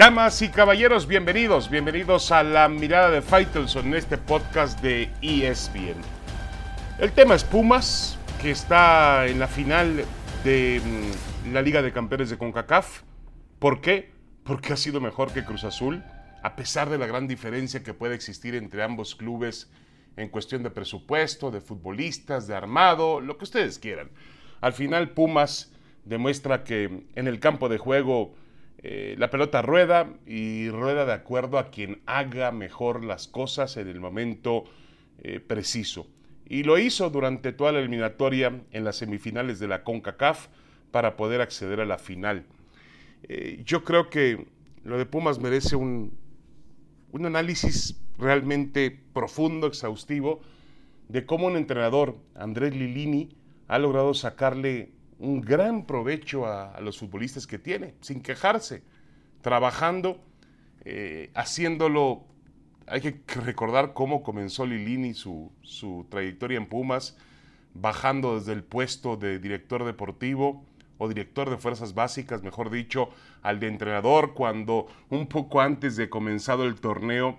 Damas y caballeros, bienvenidos, bienvenidos a la mirada de Faitelson en este podcast de ESPN. El tema es Pumas, que está en la final de mm, la Liga de Campeones de CONCACAF. ¿Por qué? Porque ha sido mejor que Cruz Azul, a pesar de la gran diferencia que puede existir entre ambos clubes en cuestión de presupuesto, de futbolistas, de armado, lo que ustedes quieran. Al final Pumas demuestra que en el campo de juego eh, la pelota rueda y rueda de acuerdo a quien haga mejor las cosas en el momento eh, preciso. Y lo hizo durante toda la eliminatoria en las semifinales de la CONCACAF para poder acceder a la final. Eh, yo creo que lo de Pumas merece un, un análisis realmente profundo, exhaustivo, de cómo un entrenador, Andrés Lilini, ha logrado sacarle un gran provecho a, los futbolistas que tiene, sin quejarse, trabajando, eh, haciéndolo. Hay que recordar cómo comenzó Lilini su, su trayectoria en Pumas, bajando desde el puesto de director deportivo o director de fuerzas básicas, mejor dicho, al de entrenador, cuando un poco antes de comenzado el torneo,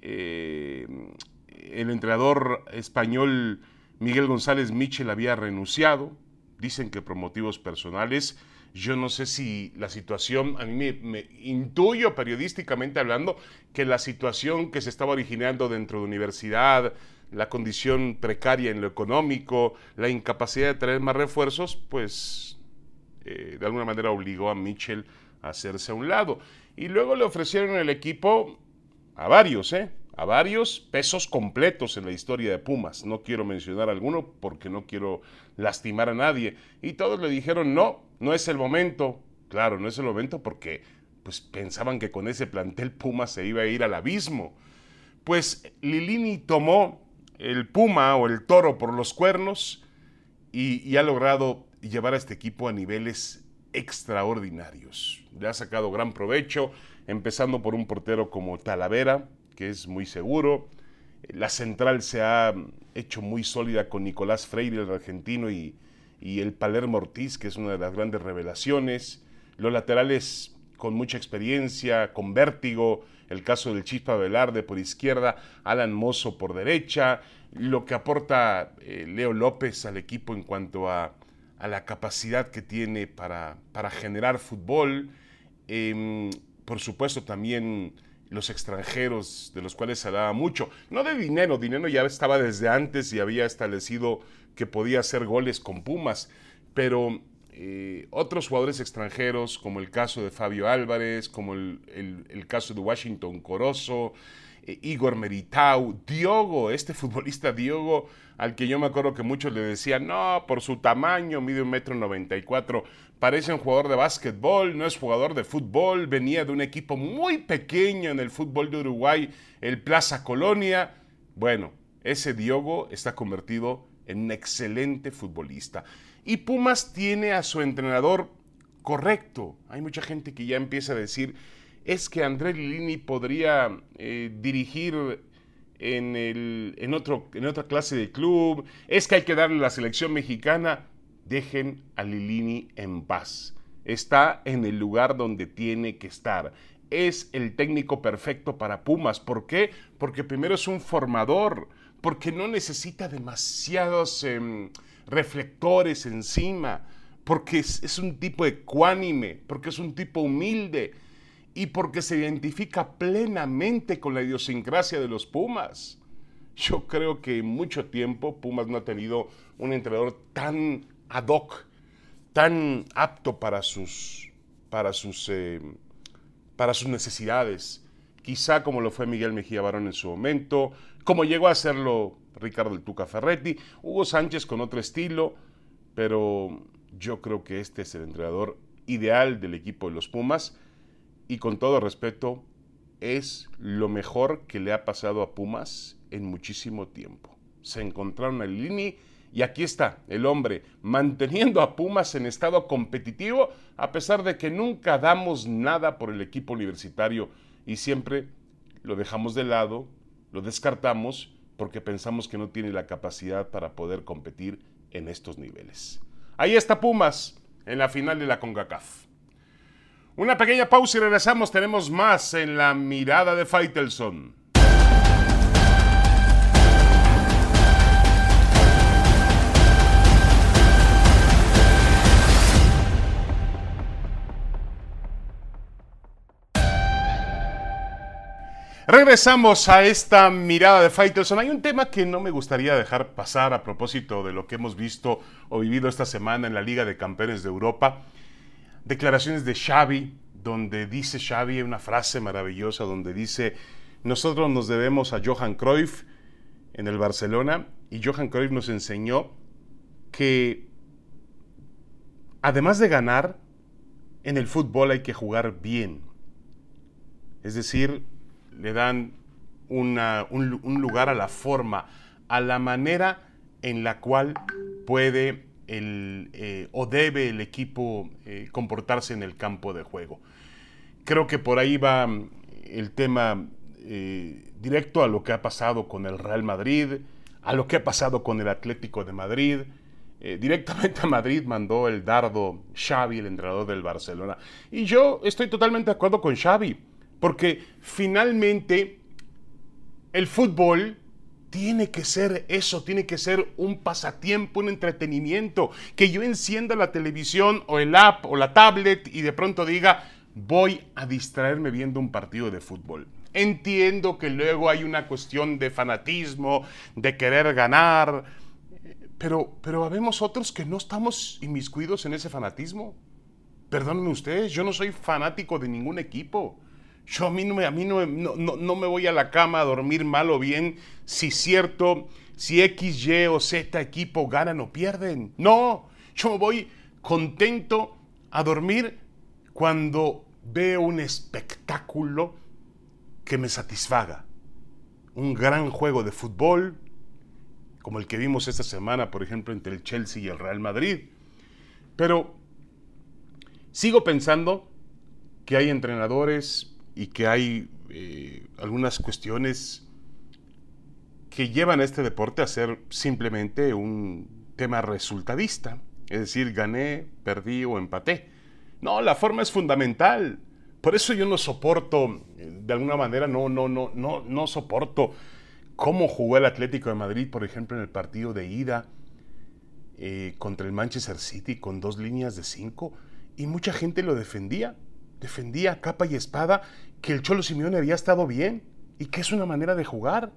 eh, el entrenador español Miguel González Michel había renunciado, dicen que por motivos personales. Yo no sé si la situación, a mí me, intuyo periodísticamente hablando que la situación que se estaba originando dentro de universidad, la condición precaria en lo económico, la incapacidad de traer más refuerzos, pues eh, de alguna manera obligó a Mitchell a hacerse a un lado. Y luego le ofrecieron el equipo a varios, ¿eh? A varios pesos completos en la historia de Pumas. No quiero mencionar alguno porque no quiero lastimar a nadie. Y todos le dijeron, no, no es el momento. Claro, no es el momento porque pues pensaban que con ese plantel Pumas se iba a ir al abismo. Pues Lilini tomó el Puma o el toro por los cuernos y, y ha logrado llevar a este equipo a niveles extraordinarios. Le ha sacado gran provecho, empezando por un portero como Talavera, que es muy seguro. La central se ha hecho muy sólida con Nicolás Freire, el argentino, y, el Palermo Ortiz, que es una de las grandes revelaciones. Los laterales con mucha experiencia, con vértigo, el caso del Chispa Velarde por izquierda, Alan Mozo por derecha, lo que aporta eh, Leo López al equipo en cuanto a, la capacidad que tiene para, para generar fútbol. Em, por supuesto también los extranjeros, de los cuales se hablaba mucho. No de dinero, dinero ya estaba desde antes y había establecido que podía hacer goles con Pumas, pero eh, otros jugadores extranjeros, como el caso de Fabio Álvarez, como el, caso de Washington Corozo, eh, Igor Meritau, Diogo, este futbolista Diogo, al que yo me acuerdo que muchos le decían, no, por su tamaño, mide un metro noventa y cuatro, parece un jugador de básquetbol, no es jugador de fútbol, venía de un equipo muy pequeño en el fútbol de Uruguay, el Plaza Colonia. Bueno, ese Diogo está convertido en un excelente futbolista. Y Pumas tiene a su entrenador correcto. Hay mucha gente que ya empieza a decir, es que André Lilini podría eh, dirigir en, otro, en otra clase de club, es que hay que darle la selección mexicana. Dejen a Lilini en paz. Está en el lugar donde tiene que estar. Es el técnico perfecto para Pumas. ¿Por qué? Porque primero es un formador, porque no necesita demasiados em, reflectores encima, porque es, es un tipo ecuánime, porque es un tipo humilde y porque se identifica plenamente con la idiosincrasia de los Pumas. Yo creo que en mucho tiempo Pumas no ha tenido un entrenador tan ad hoc, tan apto para sus, para sus, eh, para sus necesidades. Quizá como lo fue Miguel Mejía Barón en su momento, como llegó a hacerlo Ricardo el Tuca Ferretti, Hugo Sánchez con otro estilo, pero yo creo que este es el entrenador ideal del equipo de los Pumas y con todo respeto, es lo mejor que le ha pasado a Pumas en muchísimo tiempo. Se encontraron a Lini y aquí está el hombre manteniendo a Pumas en estado competitivo a pesar de que nunca damos nada por el equipo universitario y siempre lo dejamos de lado, lo descartamos porque pensamos que no tiene la capacidad para poder competir en estos niveles. Ahí está Pumas en la final de la CONCACAF. Una pequeña pausa y regresamos. Tenemos más en la mirada de Faitelson. Regresamos a esta mirada de Faitelson. Hay un tema que no me gustaría dejar pasar a propósito de lo que hemos visto o vivido esta semana en la Liga de Campeones de Europa. Declaraciones de Xavi, donde dice Xavi una frase maravillosa, donde dice, nosotros nos debemos a Johan Cruyff en el Barcelona y Johan Cruyff nos enseñó que además de ganar, en el fútbol hay que jugar bien. Es decir, le dan un, lugar a la forma, a la manera en la cual puede el, eh, o debe el equipo eh, comportarse en el campo de juego. Creo que por ahí va mm, el tema eh, directo a lo que ha pasado con el Real Madrid, a lo que ha pasado con el Atlético de Madrid. directamente a Madrid mandó el dardo Xavi, el entrenador del Barcelona. Y yo estoy totalmente de acuerdo con Xavi. Porque finalmente el fútbol tiene que ser eso, tiene que ser un pasatiempo, un entretenimiento. Que yo encienda la televisión o el app o la tablet y de pronto diga, voy a distraerme viendo un partido de fútbol. Entiendo que luego hay una cuestión de fanatismo, de querer ganar, pero, pero habemos otros que no estamos inmiscuidos en ese fanatismo. Perdónenme ustedes, yo no soy fanático de ningún equipo. Yo a mí, no me, a mí no, no, me voy a la cama a dormir mal o bien si cierto, si X, Y o Z equipo ganan o pierden. No, yo me voy contento a dormir cuando veo un espectáculo que me satisfaga. Un gran juego de fútbol, como el que vimos esta semana, por ejemplo, entre el Chelsea y el Real Madrid. Pero sigo pensando que hay entrenadores y que hay eh, algunas cuestiones que llevan a este deporte a ser simplemente un tema resultadista, es decir, gané, perdí o empaté. No, la forma es fundamental. Por eso yo no soporto, de alguna manera, no, no, no, no, no soporto cómo jugó el Atlético de Madrid, por ejemplo, en el partido de ida eh, contra el Manchester City con dos líneas de cinco, y mucha gente lo defendía defendía capa y espada que el Cholo Simeone había estado bien y que es una manera de jugar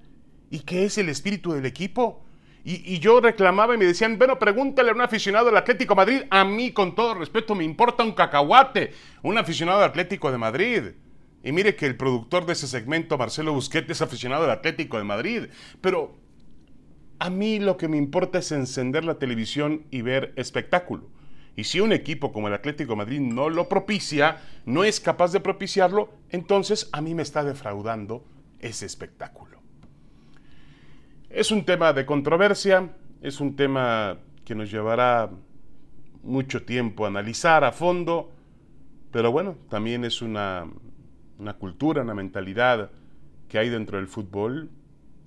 y que es el espíritu del equipo. Y, yo reclamaba y me decían, bueno, pregúntale a un aficionado del Atlético de Madrid. A mí, con todo respeto, me importa un cacahuate, un aficionado del Atlético de Madrid. Y mire que el productor de ese segmento, Marcelo Busquete, es aficionado del Atlético de Madrid. Pero a mí lo que me importa es encender la televisión y ver espectáculo. Y si un equipo como el Atlético Madrid no lo propicia, no es capaz de propiciarlo, entonces a mí me está defraudando ese espectáculo. Es un tema de controversia, es un tema que nos llevará mucho tiempo analizar a fondo, pero bueno, también es una, una cultura, una mentalidad que hay dentro del fútbol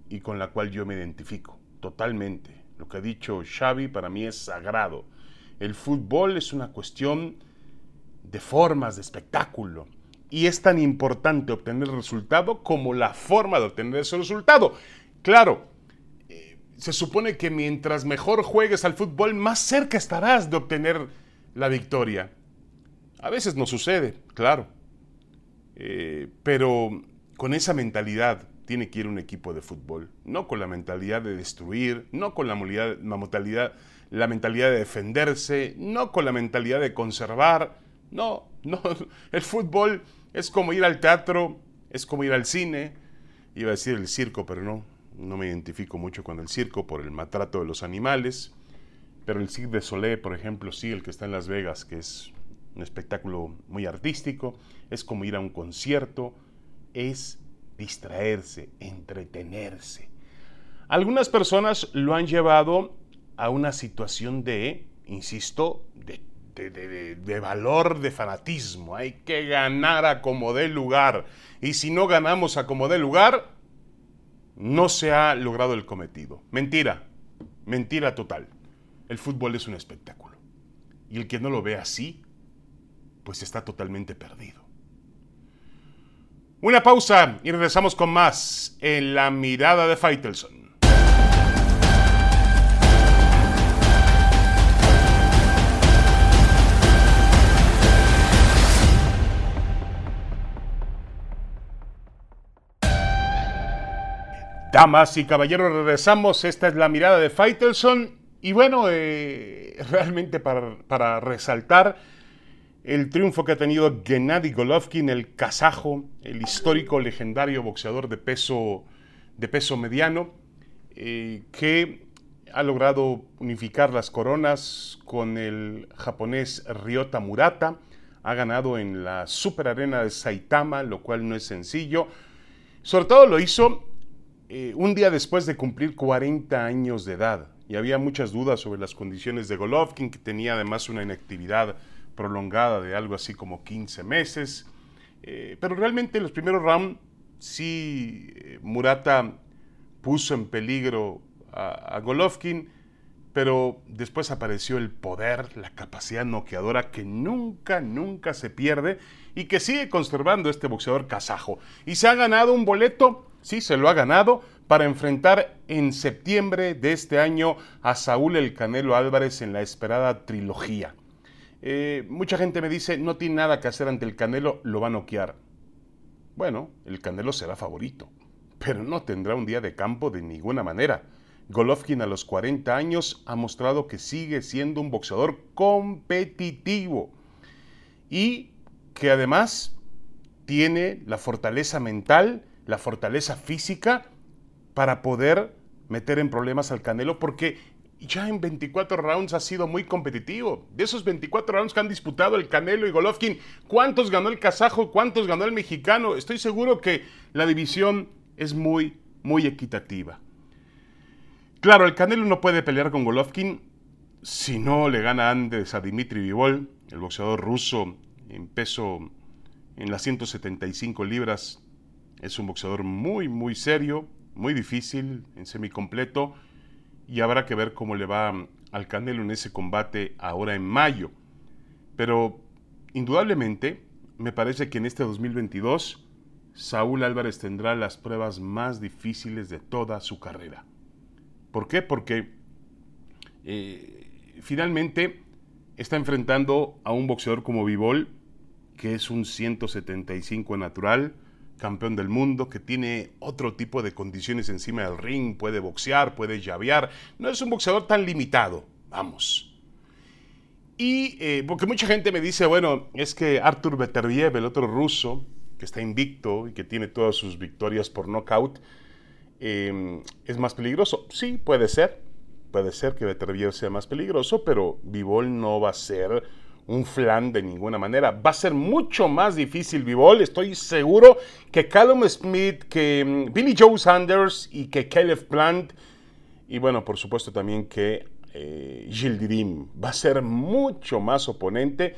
y con la cual yo me identifico totalmente. Lo que ha dicho Xavi para mí es sagrado el fútbol es una cuestión de formas, de espectáculo. Y es tan importante obtener el resultado como la forma de obtener ese resultado. Claro, eh, se supone que mientras mejor juegues al fútbol, más cerca estarás de obtener la victoria. A veces no sucede, claro. Eh, pero con esa mentalidad tiene que ir un equipo de fútbol. No con la mentalidad de destruir, no con la, mentalidad la mentalidad de defenderse, no con la mentalidad de conservar. No, no. El fútbol es como ir al teatro, es como ir al cine. Iba a decir el circo, pero no. No me identifico mucho con el circo por el maltrato de los animales. Pero el Cirque de Soleil, por ejemplo, sí, el que está en Las Vegas, que es un espectáculo muy artístico, es como ir a un concierto, es distraerse, entretenerse. Algunas personas lo han llevado a una situación de, insisto, de, valor de fanatismo. Hay que ganar a como dé lugar. Y si no ganamos a como dé lugar, no se ha logrado el cometido. Mentira, mentira total. El fútbol es un espectáculo. Y el que no lo ve así, pues está totalmente perdido. Una pausa y regresamos con más en la mirada de Faitelson. Damas y caballeros, regresamos. Esta es la mirada de Faitelson. Y bueno, eh, realmente para, resaltar el triunfo que ha tenido Gennady Golovkin, el kazajo, el histórico legendario boxeador de peso, de peso mediano, eh, que ha logrado unificar las coronas con el japonés Ryota Murata. Ha ganado en la Super Arena de Saitama, lo cual no es sencillo. Sobre todo lo hizo eh, un día después de cumplir 40 años de edad. Y había muchas dudas sobre las condiciones de Golovkin, que tenía además una inactividad prolongada de algo así como 15 meses. Eh, pero realmente en los primeros rounds sí eh, Murata puso en peligro a, a, Golovkin, pero después apareció el poder, la capacidad noqueadora que nunca, nunca se pierde y que sigue conservando este boxeador kazajo. Y se ha ganado un boleto sí, se lo ha ganado para enfrentar en septiembre de este año a Saúl El Canelo Álvarez en la esperada trilogía. Eh, mucha gente me dice, no tiene nada que hacer ante el Canelo, lo va a noquear. Bueno, el Canelo será favorito, pero no tendrá un día de campo de ninguna manera. Golovkin a los 40 años ha mostrado que sigue siendo un boxeador competitivo y que además tiene la fortaleza mental la fortaleza física para poder meter en problemas al Canelo porque ya en 24 rounds ha sido muy competitivo. De esos 24 rounds que han disputado el Canelo y Golovkin, ¿cuántos ganó el kazajo? ¿Cuántos ganó el mexicano? Estoy seguro que la división es muy, muy equitativa. Claro, el Canelo no puede pelear con Golovkin si no le gana antes a Dimitri Vivol, el boxeador ruso en peso en las 175 libras es un boxeador muy, muy serio, muy difícil, en semicompleto, y habrá que ver cómo le va al Canelo en ese combate ahora en mayo. Pero indudablemente, me parece que en este 2022 Saúl Álvarez tendrá las pruebas más difíciles de toda su carrera. ¿Por qué? Porque eh, finalmente está enfrentando a un boxeador como Vivol, que es un 175 natural, campeón del mundo, que tiene otro tipo de condiciones encima del ring, puede boxear, puede llavear, no es un boxeador tan limitado, vamos. Y eh, porque mucha gente me dice, bueno, es que Artur Beterbiev, el otro ruso, que está invicto y que tiene todas sus victorias por knockout, em, es más peligroso. Sí, puede ser, puede ser que Beterbiev sea más peligroso, pero Vivol no va a ser un flan de ninguna manera. Va a ser mucho más difícil Vivol. Estoy seguro que Callum Smith, que mm, Billy Joe Sanders y que Caleb Plant, y bueno, por supuesto también que eh, Gildirim, va a ser mucho más oponente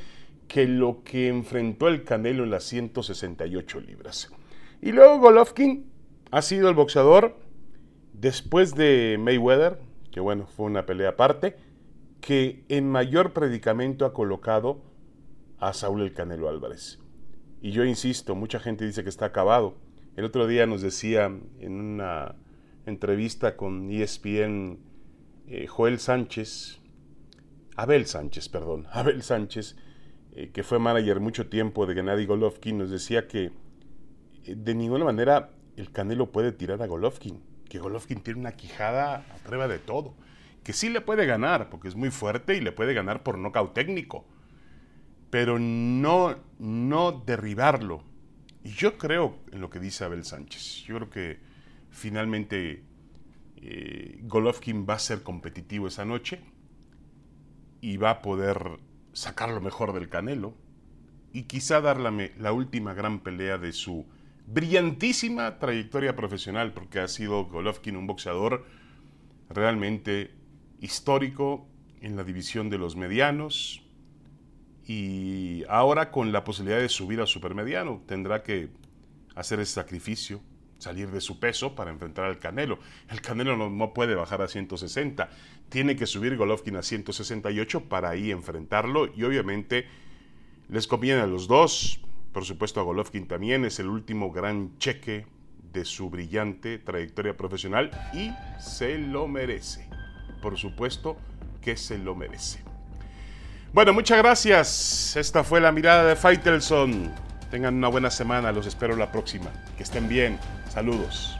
que lo que enfrentó el Canelo en las 168 libras. Y luego Golovkin ha sido el boxeador después de Mayweather, que bueno, fue una pelea aparte que en mayor predicamento ha colocado a Saúl el Canelo Álvarez. Y yo insisto, mucha gente dice que está acabado. El otro día nos decía en una entrevista con ESPN eh, Joel Sánchez, Abel Sánchez, perdón, Abel Sánchez, eh, que fue manager mucho tiempo de Gennady Golovkin, nos decía que eh, de ninguna manera el Canelo puede tirar a Golovkin, que Golovkin tiene una quijada a prueba de todo que sí le puede ganar, porque es muy fuerte y le puede ganar por nocaut técnico, pero no, no derribarlo. Y yo creo en lo que dice Abel Sánchez. Yo creo que finalmente eh, Golovkin va a ser competitivo esa noche y va a poder sacar lo mejor del Canelo y quizá dar la, la última gran pelea de su brillantísima trayectoria profesional, porque ha sido Golovkin un boxeador realmente histórico en la división de los medianos y ahora con la posibilidad de subir a supermediano tendrá que hacer ese sacrificio, salir de su peso para enfrentar al Canelo. El Canelo no, puede bajar a 160, tiene que subir Golovkin a 168 para ahí enfrentarlo y obviamente Les conviene a los dos, por supuesto a Golovkin también, es el último gran cheque de su brillante trayectoria profesional y se lo merece. Por supuesto que se lo merece. Bueno, muchas gracias. Esta fue la mirada de Faitelson. Tengan una buena semana, los espero la próxima. Que estén bien. Saludos.